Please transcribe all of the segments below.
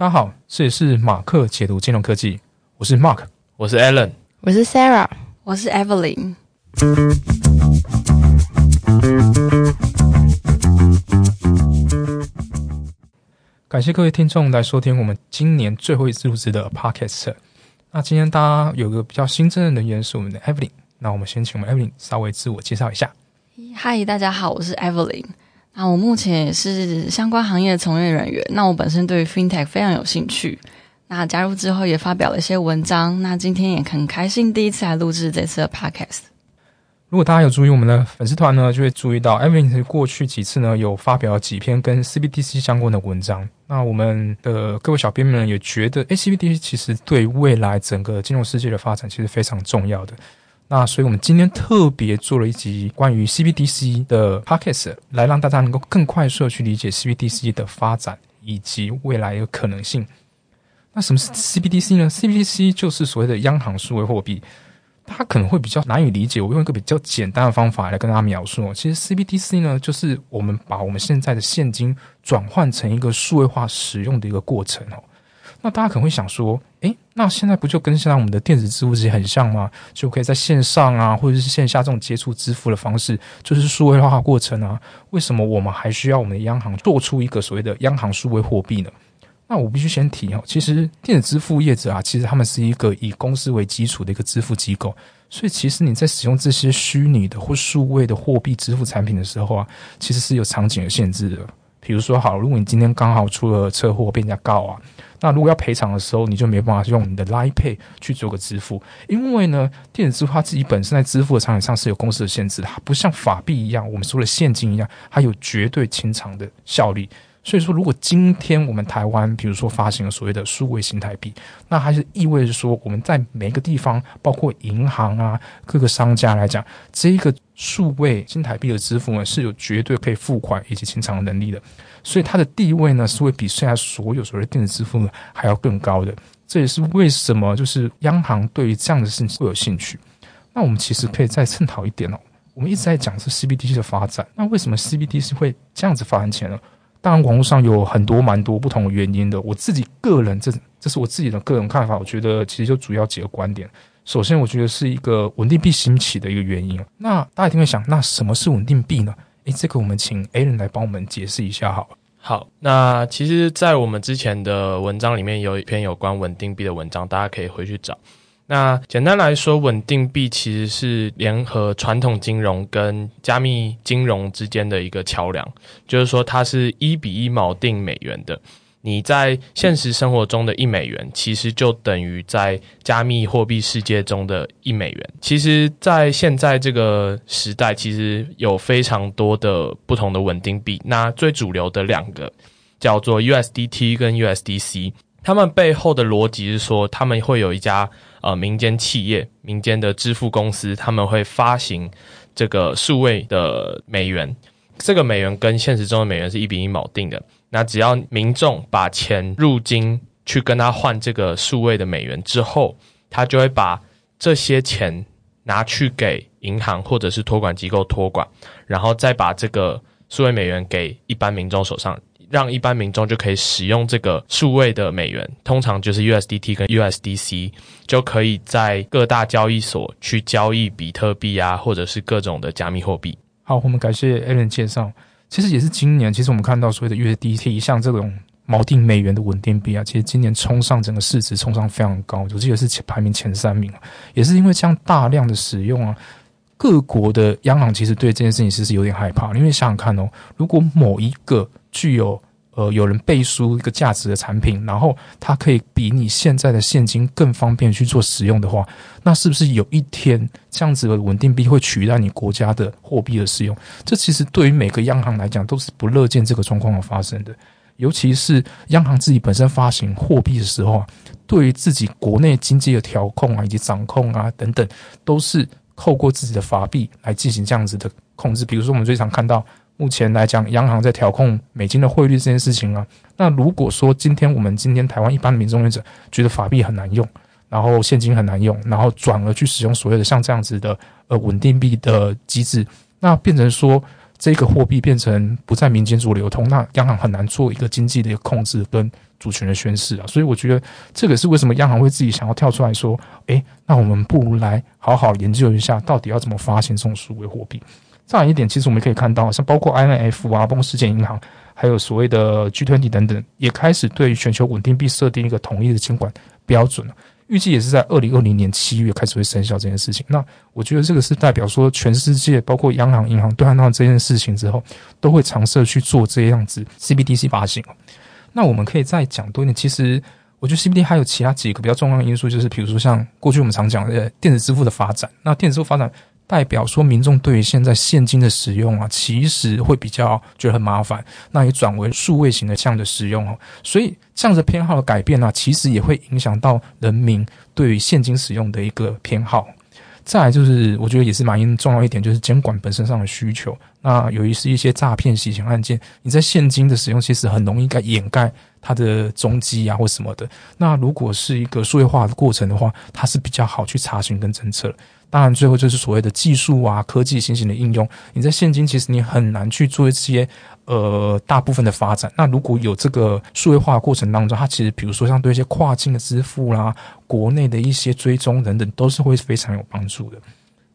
大家好，这里是马克解读金融科技，我是 Mark，我是 Alan，我是 Sarah，我是 Evelyn。感谢各位听众来收听我们今年最后一次录制的 Podcast。那今天大家有个比较新增的人员是我们的 Evelyn，那我们先请我们 Evelyn 稍微自我介绍一下。嗨，大家好，我是 Evelyn。那我目前也是相关行业的从业人员。那我本身对于 FinTech 非常有兴趣。那加入之后也发表了一些文章。那今天也很开心第一次来录制这次的 Podcast。如果大家有注意我们的粉丝团呢，就会注意到 Evelyn 过去几次呢有发表几篇跟 CBDC 相关的文章。那我们的各位小编们也觉得，哎，CBDC 其实对未来整个金融世界的发展其实非常重要的。那所以我们今天特别做了一集关于 CBDC 的 Podcast，来让大家能够更快速的去理解 CBDC 的发展以及未来的可能性。那什么是 CBDC 呢？CBDC 就是所谓的央行数位货币。它可能会比较难以理解，我用一个比较简单的方法来跟大家描述。其实 CBDC 呢，就是我们把我们现在的现金转换成一个数位化使用的一个过程哦。那大家可能会想说，诶，那现在不就跟现在我们的电子支付其实很像吗？就可以在线上啊，或者是线下这种接触支付的方式，就是数位化过程啊。为什么我们还需要我们的央行做出一个所谓的央行数位货币呢？那我必须先提哦，其实电子支付业者啊，其实他们是一个以公司为基础的一个支付机构，所以其实你在使用这些虚拟的或数位的货币支付产品的时候啊，其实是有场景的限制的。比如说，好，如果你今天刚好出了车祸被人家告啊，那如果要赔偿的时候，你就没办法用你的 Line Pay 去做个支付，因为呢，电子支付它自己本身在支付的场景上是有公司的限制，它不像法币一样，我们说的现金一样，它有绝对清偿的效力。所以说，如果今天我们台湾，比如说发行了所谓的数位新台币，那还是意味着说，我们在每一个地方，包括银行啊、各个商家来讲，这一个数位新台币的支付呢，是有绝对可以付款以及清偿能力的。所以它的地位呢，是会比现在所有所谓的电子支付呢还要更高的。这也是为什么就是央行对于这样的事情会有兴趣。那我们其实可以再探讨一点哦，我们一直在讲是 CBDC 的发展，那为什么 CBDC 会这样子发展起来呢？当然，网络上有很多蛮多不同的原因的。我自己个人，这这是我自己的个人看法。我觉得其实就主要几个观点。首先，我觉得是一个稳定币兴起的一个原因。那大家一定会想，那什么是稳定币呢？诶，这个我们请 A 人来帮我们解释一下好。好，那其实，在我们之前的文章里面有一篇有关稳定币的文章，大家可以回去找。那简单来说，稳定币其实是联合传统金融跟加密金融之间的一个桥梁，就是说它是一比一锚定美元的。你在现实生活中的一美元，其实就等于在加密货币世界中的一美元。其实，在现在这个时代，其实有非常多的不同的稳定币。那最主流的两个叫做 USDT 跟 USDC，他们背后的逻辑是说，他们会有一家。呃，民间企业、民间的支付公司，他们会发行这个数位的美元。这个美元跟现实中的美元是一比一锚定的。那只要民众把钱入金去跟他换这个数位的美元之后，他就会把这些钱拿去给银行或者是托管机构托管，然后再把这个数位美元给一般民众手上。让一般民众就可以使用这个数位的美元，通常就是 USDT 跟 USDC，就可以在各大交易所去交易比特币啊，或者是各种的加密货币。好，我们感谢 Alan 介绍。其实也是今年，其实我们看到所谓的 USDT，像这种锚定美元的稳定币啊，其实今年冲上整个市值冲上非常高，我记得是前排名前三名也是因为这样大量的使用啊，各国的央行其实对这件事情其实有点害怕，因为想想看哦，如果某一个具有呃有人背书一个价值的产品，然后它可以比你现在的现金更方便去做使用的话，那是不是有一天这样子的稳定币会取代你国家的货币的使用？这其实对于每个央行来讲都是不乐见这个状况的发生的。尤其是央行自己本身发行货币的时候啊，对于自己国内经济的调控啊以及掌控啊等等，都是透过自己的法币来进行这样子的控制。比如说我们最常看到。目前来讲，央行在调控美金的汇率这件事情啊，那如果说今天我们今天台湾一般民众者觉得法币很难用，然后现金很难用，然后转而去使用所谓的像这样子的呃稳定币的机制，那变成说这个货币变成不在民间做流通，那央行很难做一个经济的一个控制跟主权的宣示啊。所以我觉得这个是为什么央行会自己想要跳出来说，诶，那我们不如来好好研究一下，到底要怎么发行这种数位货币。再一点，其实我们可以看到，像包括 IMF 啊，包括世界银行，还有所谓的 G20 等等，也开始对全球稳定币设定一个统一的监管标准了。预计也是在二零二零年七月开始会生效这件事情。那我觉得这个是代表说，全世界包括央行、银行对看到这件事情之后，都会尝试去做这样子 CBDC 发行。那我们可以再讲多一点。其实我觉得 CBD 还有其他几个比较重要的因素，就是比如说像过去我们常讲的电子支付的发展。那电子支付发展。代表说，民众对于现在现金的使用啊，其实会比较觉得很麻烦，那也转为数位型的这样的使用哦。所以这样的偏好的改变呢，其实也会影响到人民对于现金使用的一个偏好。再来就是，我觉得也是蛮重要一点，就是监管本身上的需求。那由于是一些诈骗洗钱案件，你在现金的使用其实很容易该掩盖它的踪迹啊，或什么的。那如果是一个数位化的过程的话，它是比较好去查询跟侦测。当然，最后就是所谓的技术啊、科技新型的应用。你在现金其实你很难去做一些呃大部分的发展。那如果有这个数位化过程当中，它其实比如说像对一些跨境的支付啦、国内的一些追踪等等，都是会非常有帮助的。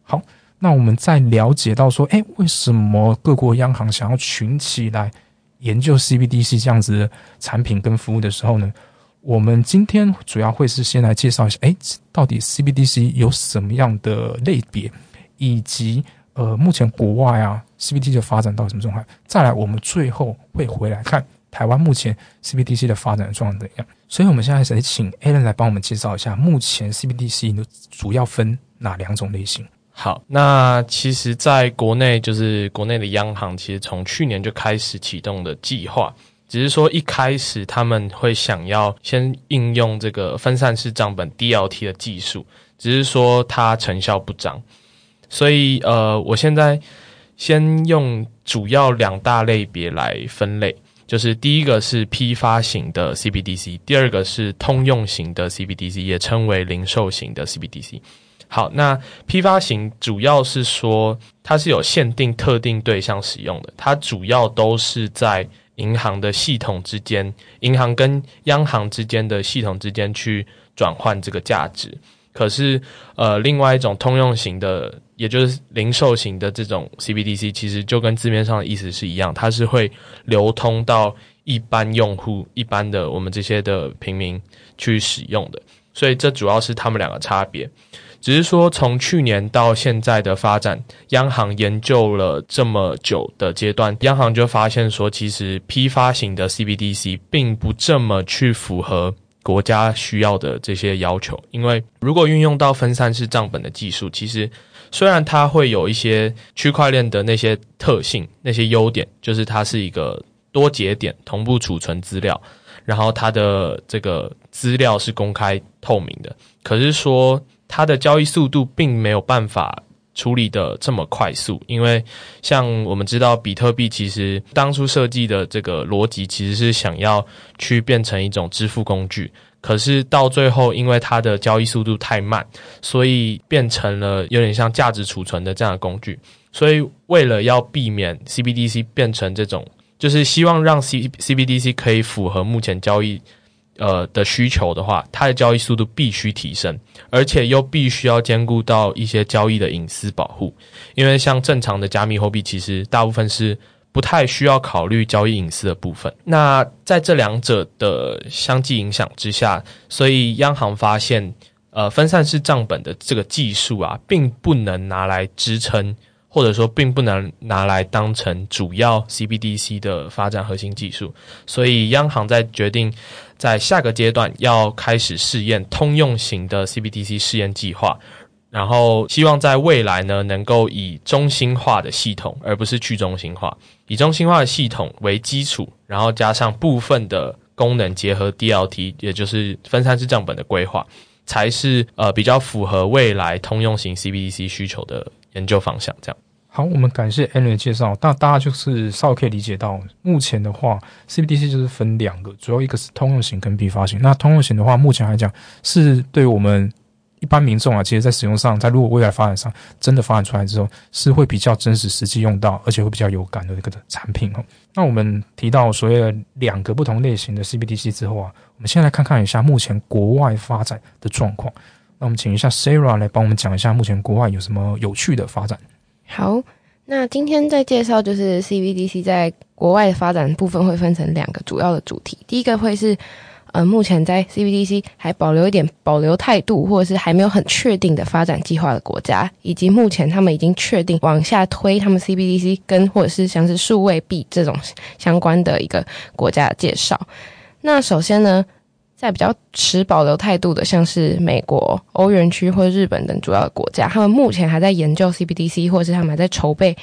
好，那我们在了解到说，哎，为什么各国央行想要群起来研究 CBDC 这样子的产品跟服务的时候呢？我们今天主要会是先来介绍一下，哎，到底 CBDC 有什么样的类别，以及呃，目前国外啊 CBDC 的发展到什么状态？再来，我们最后会回来看台湾目前 CBDC 的发展状况怎样。所以，我们现在先请 Alan 来帮我们介绍一下，目前 CBDC 主要分哪两种类型？好，那其实在国内，就是国内的央行，其实从去年就开始启动的计划。只是说一开始他们会想要先应用这个分散式账本 DLT 的技术，只是说它成效不彰，所以呃，我现在先用主要两大类别来分类，就是第一个是批发型的 CBDC，第二个是通用型的 CBDC，也称为零售型的 CBDC。好，那批发型主要是说它是有限定特定对象使用的，它主要都是在。银行的系统之间，银行跟央行之间的系统之间去转换这个价值。可是，呃，另外一种通用型的，也就是零售型的这种 CBDC，其实就跟字面上的意思是一样，它是会流通到一般用户、一般的我们这些的平民去使用的。所以，这主要是他们两个差别。只是说，从去年到现在的发展，央行研究了这么久的阶段，央行就发现说，其实批发型的 CBDC 并不这么去符合国家需要的这些要求。因为如果运用到分散式账本的技术，其实虽然它会有一些区块链的那些特性、那些优点，就是它是一个多节点同步储存资料，然后它的这个资料是公开透明的。可是说。它的交易速度并没有办法处理的这么快速，因为像我们知道，比特币其实当初设计的这个逻辑其实是想要去变成一种支付工具，可是到最后，因为它的交易速度太慢，所以变成了有点像价值储存的这样的工具。所以为了要避免 CBDC 变成这种，就是希望让 C CBDC 可以符合目前交易。呃的需求的话，它的交易速度必须提升，而且又必须要兼顾到一些交易的隐私保护。因为像正常的加密货币，其实大部分是不太需要考虑交易隐私的部分。那在这两者的相继影响之下，所以央行发现，呃，分散式账本的这个技术啊，并不能拿来支撑。或者说，并不能拿来当成主要 CBDC 的发展核心技术，所以央行在决定在下个阶段要开始试验通用型的 CBDC 试验计划，然后希望在未来呢，能够以中心化的系统，而不是去中心化，以中心化的系统为基础，然后加上部分的功能结合 DLT，也就是分散式账本的规划，才是呃比较符合未来通用型 CBDC 需求的。研究方向这样。好，我们感谢 a n n 的介绍。那大家就是稍微可以理解到，目前的话，CBDC 就是分两个，主要一个是通用型跟批发型。那通用型的话，目前来讲是对我们一般民众啊，其实在使用上，在如果未来发展上真的发展出来之后，是会比较真实、实际用到，而且会比较有感的一个产品哦。那我们提到所谓的两个不同类型的 CBDC 之后啊，我们先来看看一下目前国外发展的状况。那我们请一下 Sarah 来帮我们讲一下目前国外有什么有趣的发展。好，那今天在介绍就是 CBDC 在国外的发展部分会分成两个主要的主题，第一个会是。呃，目前在 CBDC 还保留一点保留态度，或者是还没有很确定的发展计划的国家，以及目前他们已经确定往下推他们 CBDC 跟或者是像是数位币这种相关的一个国家的介绍。那首先呢，在比较持保留态度的，像是美国、欧元区或日本等主要的国家，他们目前还在研究 CBDC，或者是他们还在筹备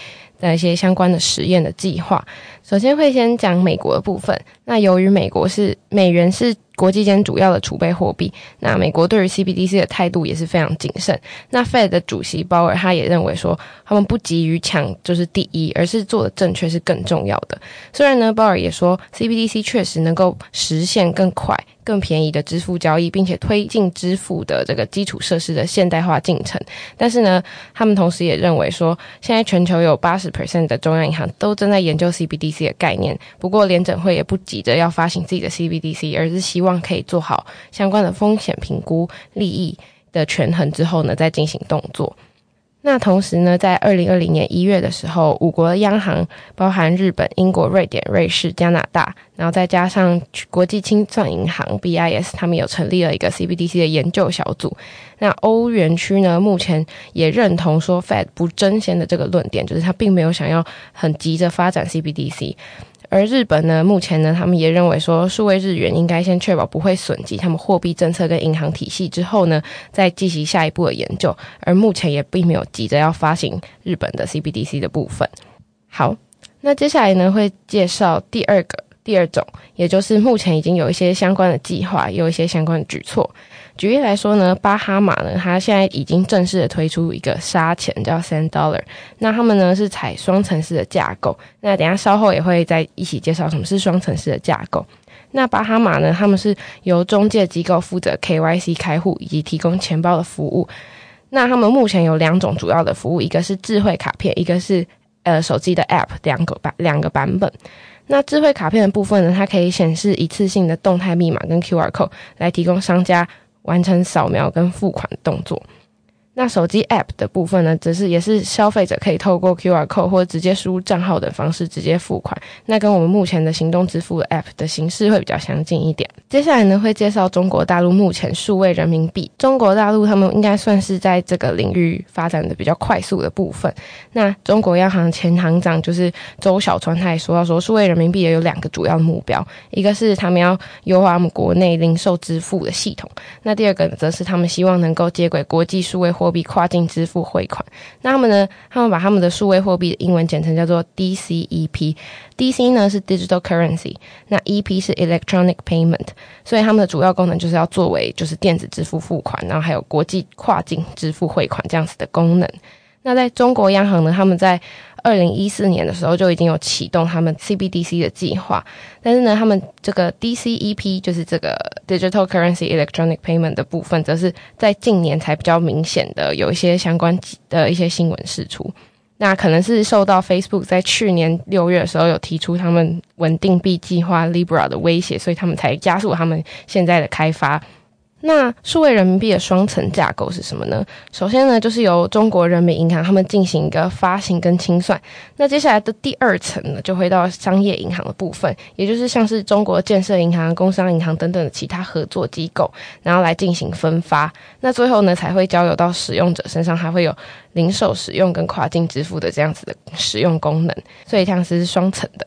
一些相关的实验的计划。首先会先讲美国的部分。那由于美国是美元是国际间主要的储备货币，那美国对于 CBDC 的态度也是非常谨慎。那 Fed 的主席鲍尔他也认为说，他们不急于抢就是第一，而是做的正确是更重要的。虽然呢，鲍尔也说 CBDC 确实能够实现更快、更便宜的支付交易，并且推进支付的这个基础设施的现代化进程。但是呢，他们同时也认为说，现在全球有八十 percent 的中央银行都正在研究 CBDC 的概念。不过联准会也不急。着要发行自己的 CBDC，而是希望可以做好相关的风险评估、利益的权衡之后呢，再进行动作。那同时呢，在二零二零年一月的时候，五国央行包含日本、英国、瑞典、瑞士、加拿大，然后再加上国际清算银行 BIS，他们有成立了一个 CBDC 的研究小组。那欧元区呢，目前也认同说 Fed 不争先的这个论点，就是他并没有想要很急着发展 CBDC。而日本呢，目前呢，他们也认为说，数位日元应该先确保不会损及他们货币政策跟银行体系，之后呢，再进行下一步的研究。而目前也并没有急着要发行日本的 CBDC 的部分。好，那接下来呢，会介绍第二个第二种，也就是目前已经有一些相关的计划，有一些相关的举措。举例来说呢，巴哈马呢，它现在已经正式的推出一个沙钱叫 Sand Dollar，那他们呢是采双层式的架构。那等下稍后也会再一起介绍什么是双层式的架构。那巴哈马呢，他们是由中介机构负责 KYC 开户以及提供钱包的服务。那他们目前有两种主要的服务，一个是智慧卡片，一个是呃手机的 App，两个版两个版本。那智慧卡片的部分呢，它可以显示一次性的动态密码跟 QR code 来提供商家。完成扫描跟付款动作。那手机 App 的部分呢，则是也是消费者可以透过 QR code 或直接输入账号等方式直接付款。那跟我们目前的行动支付 App 的形式会比较相近一点。接下来呢，会介绍中国大陆目前数位人民币。中国大陆他们应该算是在这个领域发展的比较快速的部分。那中国央行前行长就是周小川，他也说到说，数位人民币也有两个主要的目标，一个是他们要优化他们国内零售支付的系统，那第二个则是他们希望能够接轨国际数位货。币跨境支付汇款，那他们呢？他们把他们的数位货币的英文简称叫做 DCEP。DC 呢是 Digital Currency，那 EP 是 Electronic Payment。所以他们的主要功能就是要作为就是电子支付付款，然后还有国际跨境支付汇款这样子的功能。那在中国央行呢，他们在二零一四年的时候就已经有启动他们 CBDC 的计划，但是呢，他们这个 DCEP 就是这个 Digital Currency Electronic Payment 的部分，则是在近年才比较明显的有一些相关的一些新闻释出。那可能是受到 Facebook 在去年六月的时候有提出他们稳定币计划 Libra 的威胁，所以他们才加速他们现在的开发。那数位人民币的双层架构是什么呢？首先呢，就是由中国人民银行他们进行一个发行跟清算。那接下来的第二层呢，就会到商业银行的部分，也就是像是中国建设银行、工商银行等等的其他合作机构，然后来进行分发。那最后呢，才会交由到使用者身上，还会有零售使用跟跨境支付的这样子的使用功能。所以像是双层的。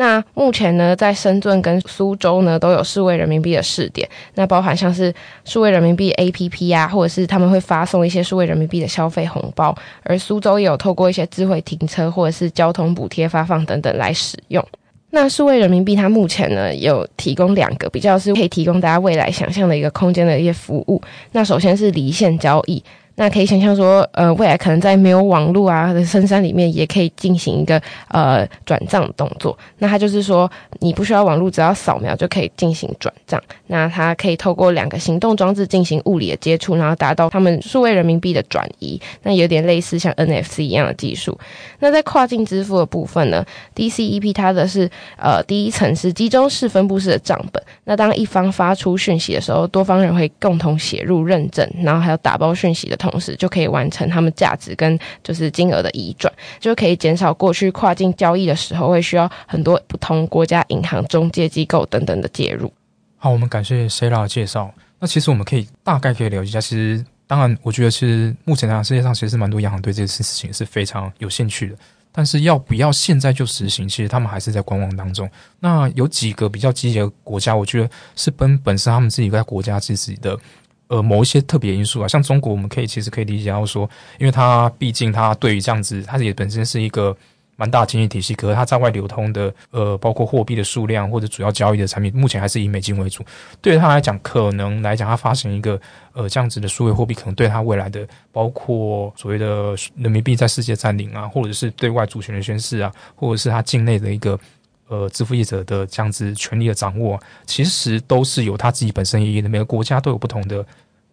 那目前呢，在深圳跟苏州呢，都有数位人民币的试点。那包含像是数位人民币 APP 啊，或者是他们会发送一些数位人民币的消费红包。而苏州也有透过一些智慧停车或者是交通补贴发放等等来使用。那数位人民币它目前呢，有提供两个比较是可以提供大家未来想象的一个空间的一些服务。那首先是离线交易。那可以想象说，呃，未来可能在没有网络啊的深山里面，也可以进行一个呃转账动作。那它就是说，你不需要网络，只要扫描就可以进行转账。那它可以透过两个行动装置进行物理的接触，然后达到他们数位人民币的转移。那有点类似像 NFC 一样的技术。那在跨境支付的部分呢，DCEP 它的是呃第一层是集中式分布式的账本。那当一方发出讯息的时候，多方人会共同写入认证，然后还有打包讯息的同。同时就可以完成他们价值跟就是金额的移转，就可以减少过去跨境交易的时候会需要很多不同国家银行、中介机构等等的介入。好，我们感谢 Sarah 的介绍。那其实我们可以大概可以了解一下，其实当然，我觉得其实目前来世界上其实是蛮多央行对这件事情是非常有兴趣的，但是要不要现在就实行，其实他们还是在观望当中。那有几个比较积极的国家，我觉得是本本身他们自己在国家自己的。呃，某一些特别因素啊，像中国，我们可以其实可以理解到说，因为它毕竟它对于这样子，它也本身是一个蛮大的经济体系，可是它在外流通的呃，包括货币的数量或者主要交易的产品，目前还是以美金为主。对于它来讲，可能来讲，它发行一个呃这样子的数位货币，可能对它未来的包括所谓的人民币在世界占领啊，或者是对外主权的宣示啊，或者是它境内的一个呃支付业者的这样子权利的掌握，其实都是有它自己本身意义的。每个国家都有不同的。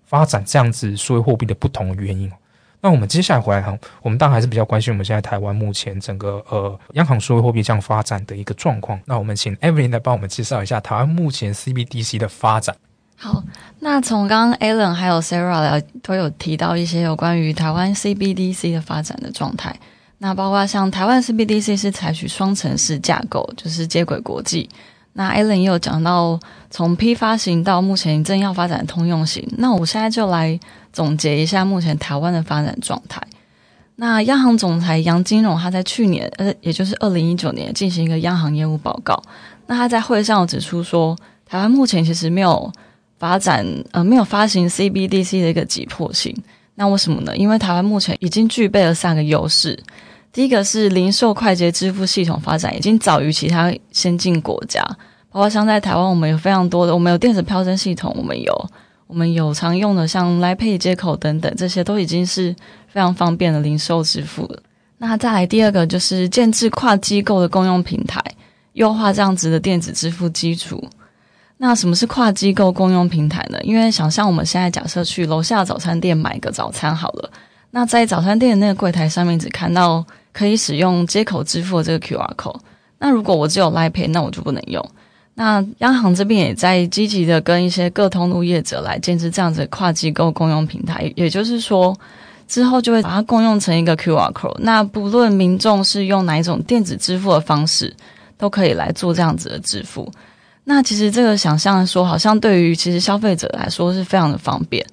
发展这样子数位货币的不同原因。那我们接下来回来哈，我们当然还是比较关心我们现在台湾目前整个呃央行数位货币这样发展的一个状况。那我们请 Evelyn 来帮我们介绍一下台湾目前 CBDC 的发展。好，那从刚刚 Alan 还有 Sarah 都有提到一些有关于台湾 CBDC 的发展的状态。那包括像台湾 CBDC 是采取双城市架构，就是接轨国际。那 Allen 也有讲到，从批发型到目前正要发展通用型。那我现在就来总结一下目前台湾的发展状态。那央行总裁杨金荣他在去年，呃，也就是二零一九年进行一个央行业务报告。那他在会上指出说，台湾目前其实没有发展，呃，没有发行 CBDC 的一个急迫性。那为什么呢？因为台湾目前已经具备了三个优势。第一个是零售快捷支付系统发展已经早于其他先进国家，包括像在台湾，我们有非常多的，我们有电子票证系统，我们有我们有常用的像 Line Pay 接口等等，这些都已经是非常方便的零售支付。那再来第二个就是建制跨机构的公用平台，优化这样子的电子支付基础。那什么是跨机构共用平台呢？因为想象我们现在假设去楼下早餐店买个早餐好了，那在早餐店的那个柜台上面只看到。可以使用接口支付的这个 QR code。那如果我只有 Line Pay，那我就不能用。那央行这边也在积极的跟一些各通路业者来建设这样子的跨机构共用平台。也就是说，之后就会把它共用成一个 QR code。那不论民众是用哪一种电子支付的方式，都可以来做这样子的支付。那其实这个想象说，好像对于其实消费者来说是非常的方便。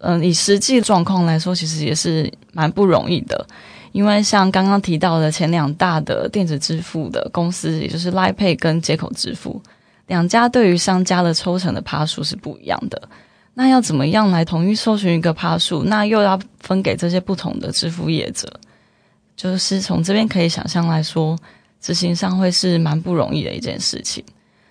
嗯，以实际状况来说，其实也是蛮不容易的。因为像刚刚提到的前两大的电子支付的公司，也就是 l i p a y 跟接口支付两家，对于商家的抽成的趴数是不一样的。那要怎么样来统一搜寻一个趴数？那又要分给这些不同的支付业者，就是从这边可以想象来说，执行上会是蛮不容易的一件事情。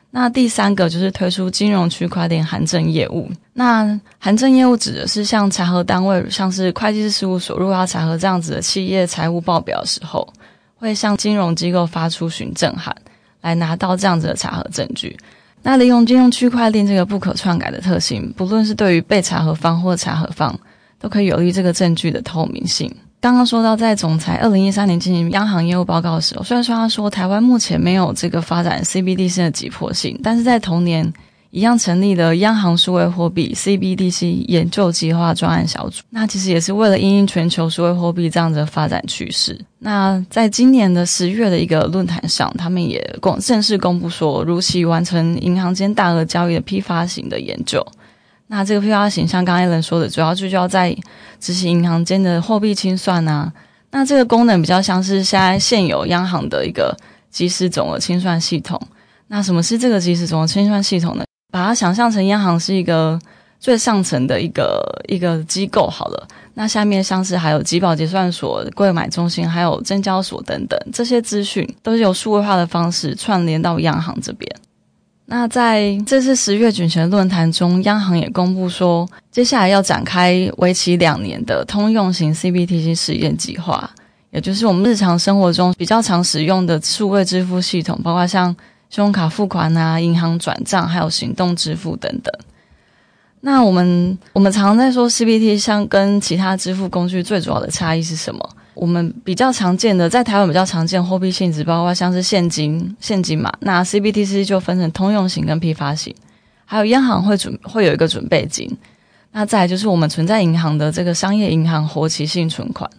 那第三个就是推出金融区块链函证业务。那函证业务指的是像查核单位，像是会计师事务所，如果要查核这样子的企业财务报表的时候，会向金融机构发出询证函，来拿到这样子的查核证据。那利用金融区块链这个不可篡改的特性，不论是对于被查核方或查核方，都可以有利这个证据的透明性。刚刚说到，在总裁二零一三年进行央行业务报告的时候，虽然说他说台湾目前没有这个发展 CBDC 的急迫性，但是在同年一样成立了央行数位货币 CBDC 研究计划专案小组。那其实也是为了因应全球数位货币这样的发展趋势。那在今年的十月的一个论坛上，他们也公正式公布说，如期完成银行间大额交易的批发型的研究。那这个批发型，像刚才人说的，主要聚焦在执行银行间的货币清算啊。那这个功能比较像是现在现有央行的一个即时总额清算系统。那什么是这个即时总额清算系统呢？把它想象成央行是一个最上层的一个一个机构好了。那下面像是还有集保结算所、柜买中心，还有证交所等等，这些资讯都是由数位化的方式串联到央行这边。那在这次十月举行的论坛中，央行也公布说，接下来要展开为期两年的通用型 CBTC 实验计划，也就是我们日常生活中比较常使用的数位支付系统，包括像信用卡付款啊、银行转账，还有行动支付等等。那我们我们常在说 CBT 相跟其他支付工具最主要的差异是什么？我们比较常见的，在台湾比较常见货币性质，包括像是现金、现金嘛。那 CBTC 就分成通用型跟批发型，还有央行会准会有一个准备金。那再就是我们存在银行的这个商业银行活期性存款。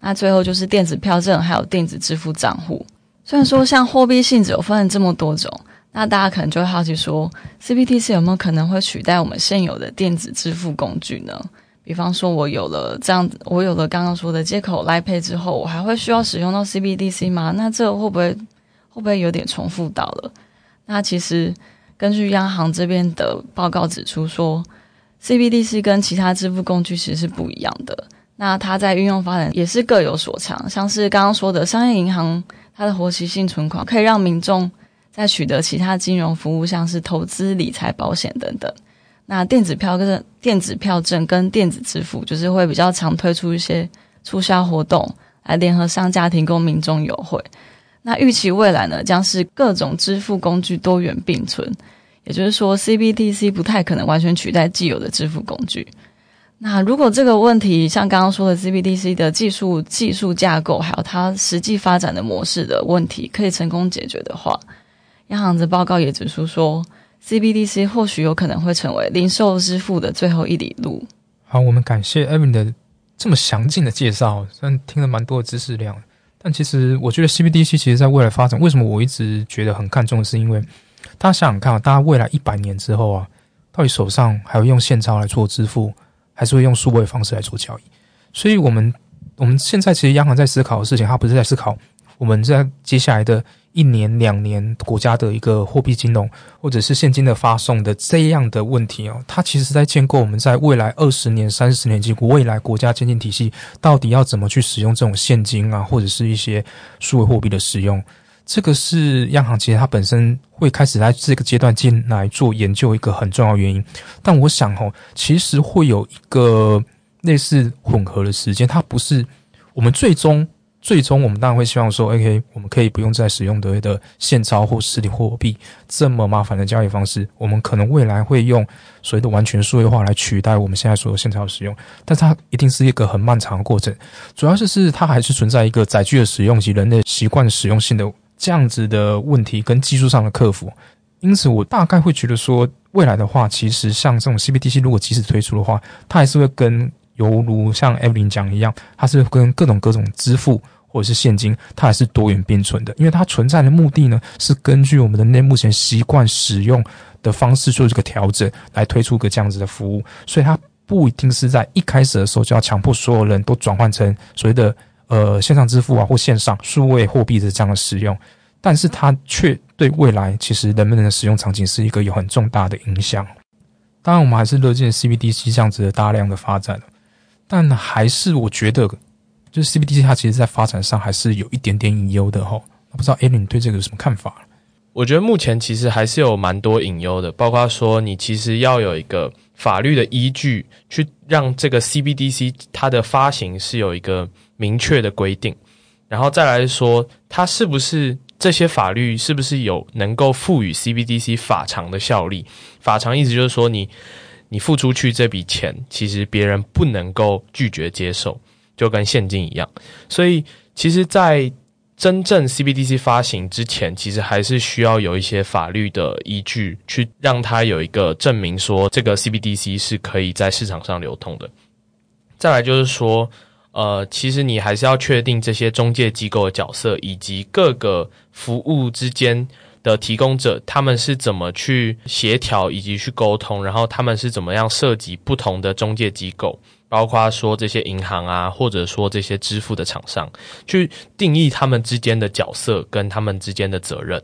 那最后就是电子票证，还有电子支付账户。虽然说像货币性质有分了这么多种。那大家可能就会好奇说，CBTC 有没有可能会取代我们现有的电子支付工具呢？比方说，我有了这样，我有了刚刚说的接口 l i Pay 之后，我还会需要使用到 CBDC 吗？那这会不会会不会有点重复到了？那其实根据央行这边的报告指出说，CBDC 跟其他支付工具其实是不一样的。那它在运用发展也是各有所长，像是刚刚说的商业银行，它的活期性存款可以让民众。在取得其他金融服务，像是投资理财、保险等等。那电子票跟电子票证跟电子支付，就是会比较常推出一些促销活动，来联合商家提供民众优惠。那预期未来呢，将是各种支付工具多元并存，也就是说，CBDC 不太可能完全取代既有的支付工具。那如果这个问题像刚刚说的 CBDC 的技术技术架构，还有它实际发展的模式的问题，可以成功解决的话，央行的报告也指出说，CBDC 或许有可能会成为零售支付的最后一里路。好，我们感谢 Evan 的这么详尽的介绍，虽然听了蛮多的知识量，但其实我觉得 CBDC 其实在未来发展，为什么我一直觉得很看重，是因为大家想想看啊，大家未来一百年之后啊，到底手上还会用现钞来做支付，还是会用数位方式来做交易？所以，我们我们现在其实央行在思考的事情，它不是在思考我们在接下来的。一年两年国家的一个货币金融或者是现金的发送的这样的问题哦，它其实在建构我们在未来二十年、三十年及未来国家经济体系到底要怎么去使用这种现金啊，或者是一些数位货币的使用，这个是央行其实它本身会开始在这个阶段进来做研究一个很重要原因。但我想哦，其实会有一个类似混合的时间，它不是我们最终。最终，我们当然会希望说，OK，我们可以不用再使用的的现钞或实体货币这么麻烦的交易方式。我们可能未来会用所谓的完全数位化来取代我们现在所有现钞的使用，但它一定是一个很漫长的过程。主要就是它还是存在一个载具的使用及人类习惯使用性的这样子的问题跟技术上的克服。因此，我大概会觉得说，未来的话，其实像这种 CBDC 如果及时推出的话，它还是会跟。犹如像 Evelyn 讲一样，它是跟各种各种支付或者是现金，它还是多元并存的。因为它存在的目的呢，是根据我们的内目前习惯使用的方式做这个调整，来推出个这样子的服务。所以它不一定是在一开始的时候就要强迫所有人都转换成所谓的呃线上支付啊或线上数位货币的这样的使用，但是它却对未来其实人们的使用场景是一个有很重大的影响。当然，我们还是乐见 CBDC 这样子的大量的发展。但还是我觉得，就是 CBDC 它其实，在发展上还是有一点点隐忧的哈。不知道 a l n 对这个有什么看法？我觉得目前其实还是有蛮多隐忧的，包括说你其实要有一个法律的依据，去让这个 CBDC 它的发行是有一个明确的规定，然后再来说它是不是这些法律是不是有能够赋予 CBDC 法偿的效力？法偿意思就是说你。你付出去这笔钱，其实别人不能够拒绝接受，就跟现金一样。所以，其实，在真正 CBDC 发行之前，其实还是需要有一些法律的依据，去让它有一个证明，说这个 CBDC 是可以在市场上流通的。再来就是说，呃，其实你还是要确定这些中介机构的角色，以及各个服务之间。的提供者，他们是怎么去协调以及去沟通，然后他们是怎么样涉及不同的中介机构，包括说这些银行啊，或者说这些支付的厂商，去定义他们之间的角色跟他们之间的责任。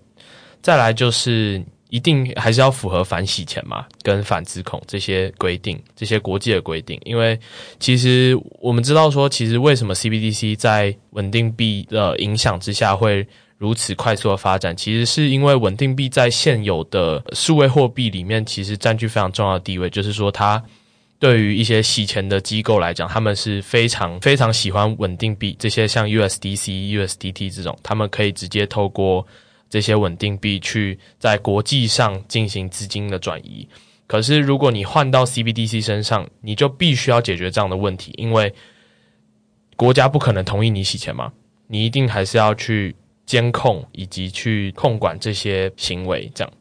再来就是一定还是要符合反洗钱嘛，跟反资恐这些规定，这些国际的规定。因为其实我们知道说，其实为什么 CBDC 在稳定币的影响之下会。如此快速的发展，其实是因为稳定币在现有的数位货币里面，其实占据非常重要的地位。就是说，它对于一些洗钱的机构来讲，他们是非常非常喜欢稳定币。这些像 USDC、USDT 这种，他们可以直接透过这些稳定币去在国际上进行资金的转移。可是，如果你换到 CBDC 身上，你就必须要解决这样的问题，因为国家不可能同意你洗钱嘛，你一定还是要去。监控以及去控管这些行为，这样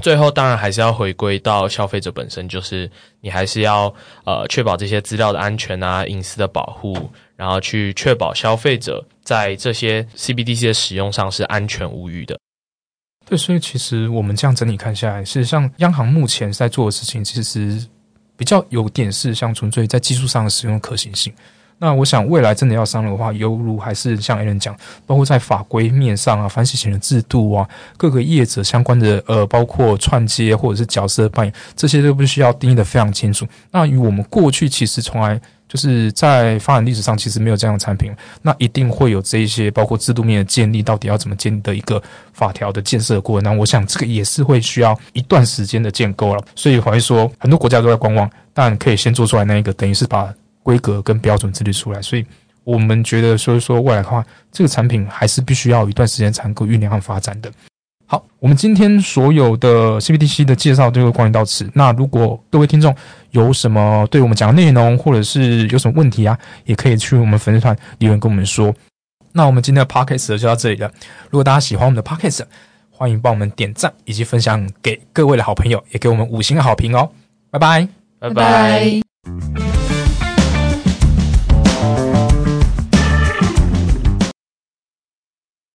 最后当然还是要回归到消费者本身，就是你还是要呃确保这些资料的安全啊、隐私的保护，然后去确保消费者在这些 CBDC 的使用上是安全无虞的。对，所以其实我们这样整体看下来，是像央行目前在做的事情，其实比较有点是像纯粹在技术上的使用可行性。那我想，未来真的要上的话，犹如还是像 A 人讲，包括在法规面上啊，反洗钱的制度啊，各个业者相关的呃，包括串接或者是角色扮演，这些都必须要定义的非常清楚。那与我们过去其实从来就是在发展历史上其实没有这样的产品，那一定会有这一些包括制度面的建立，到底要怎么建立的一个法条的建设过程。那我想这个也是会需要一段时间的建构了。所以我会说，很多国家都在观望，但可以先做出来那一个，等于是把。规格跟标准制定出来，所以我们觉得，所以说未来的话，这个产品还是必须要一段时间才能够酝酿和发展的。好，我们今天所有的 CBDC 的介绍就关于到此。那如果各位听众有什么对我们讲的内容，或者是有什么问题啊，也可以去我们粉丝团留言跟我们说。那我们今天的 Podcast 就到这里了。如果大家喜欢我们的 Podcast，欢迎帮我们点赞以及分享给各位的好朋友，也给我们五星好评哦。拜拜，拜拜。